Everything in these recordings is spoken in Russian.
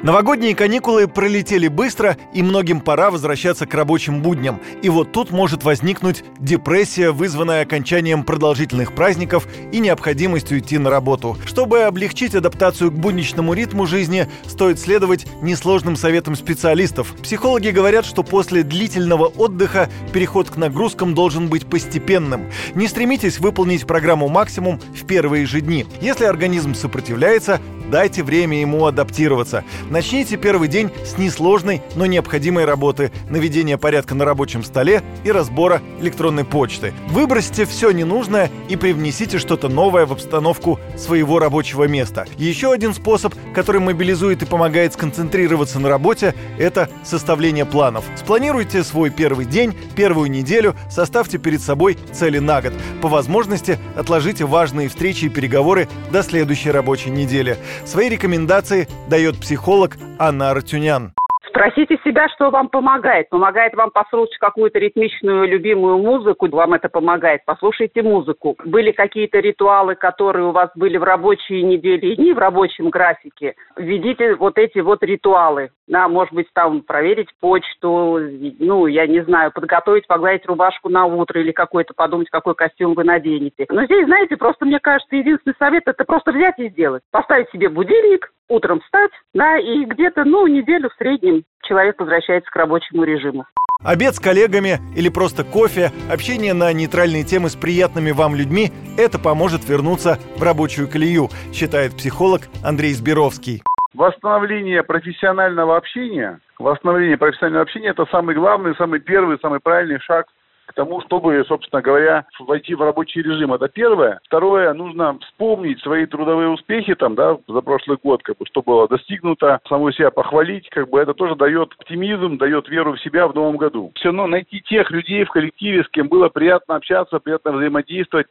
Новогодние каникулы пролетели быстро, и многим пора возвращаться к рабочим будням. И вот тут может возникнуть депрессия, вызванная окончанием продолжительных праздников и необходимостью идти на работу. Чтобы облегчить адаптацию к будничному ритму жизни, стоит следовать несложным советам специалистов. Психологи говорят, что после длительного отдыха переход к нагрузкам должен быть постепенным. Не стремитесь выполнить программу максимум в первые же дни. Если организм сопротивляется, дайте время ему адаптироваться. Начните первый день с несложной, но необходимой работы, наведения порядка на рабочем столе и разбора электронной почты. Выбросьте все ненужное и привнесите что-то новое в обстановку своего рабочего места. Еще один способ, который мобилизует и помогает сконцентрироваться на работе, это составление планов. Спланируйте свой первый день, первую неделю, составьте перед собой цели на год. По возможности отложите важные встречи и переговоры до следующей рабочей недели. Свои рекомендации дает психолог Анна Артюнян. Спросите себя, что вам помогает. Помогает вам послушать какую-то ритмичную любимую музыку, вам это помогает. Послушайте музыку. Были какие-то ритуалы, которые у вас были в рабочие недели и дни в рабочем графике. Введите вот эти вот ритуалы. Да, может быть, там проверить почту, ну, я не знаю, подготовить, погладить рубашку на утро или какой-то, подумать, какой костюм вы наденете. Но здесь, знаете, просто, мне кажется, единственный совет – это просто взять и сделать. Поставить себе будильник, утром встать, да, и где-то, ну, неделю в среднем человек возвращается к рабочему режиму. Обед с коллегами или просто кофе, общение на нейтральные темы с приятными вам людьми – это поможет вернуться в рабочую колею, считает психолог Андрей Сберовский. Восстановление профессионального общения, восстановление профессионального общения – это самый главный, самый первый, самый правильный шаг к тому, чтобы, собственно говоря, войти в рабочий режим. Это первое. Второе, нужно вспомнить свои трудовые успехи там, да, за прошлый год, как бы, что было достигнуто, самого себя похвалить, как бы это тоже дает оптимизм, дает веру в себя в новом году. Все равно найти тех людей в коллективе, с кем было приятно общаться, приятно взаимодействовать,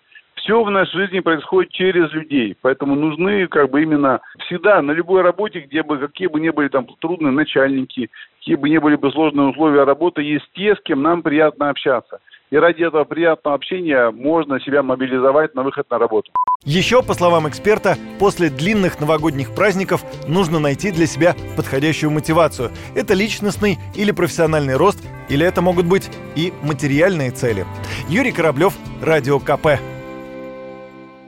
все в нашей жизни происходит через людей. Поэтому нужны как бы именно всегда на любой работе, где бы какие бы ни были там трудные начальники, какие бы ни были бы сложные условия работы, есть те, с кем нам приятно общаться. И ради этого приятного общения можно себя мобилизовать на выход на работу. Еще, по словам эксперта, после длинных новогодних праздников нужно найти для себя подходящую мотивацию. Это личностный или профессиональный рост, или это могут быть и материальные цели. Юрий Кораблев, Радио КП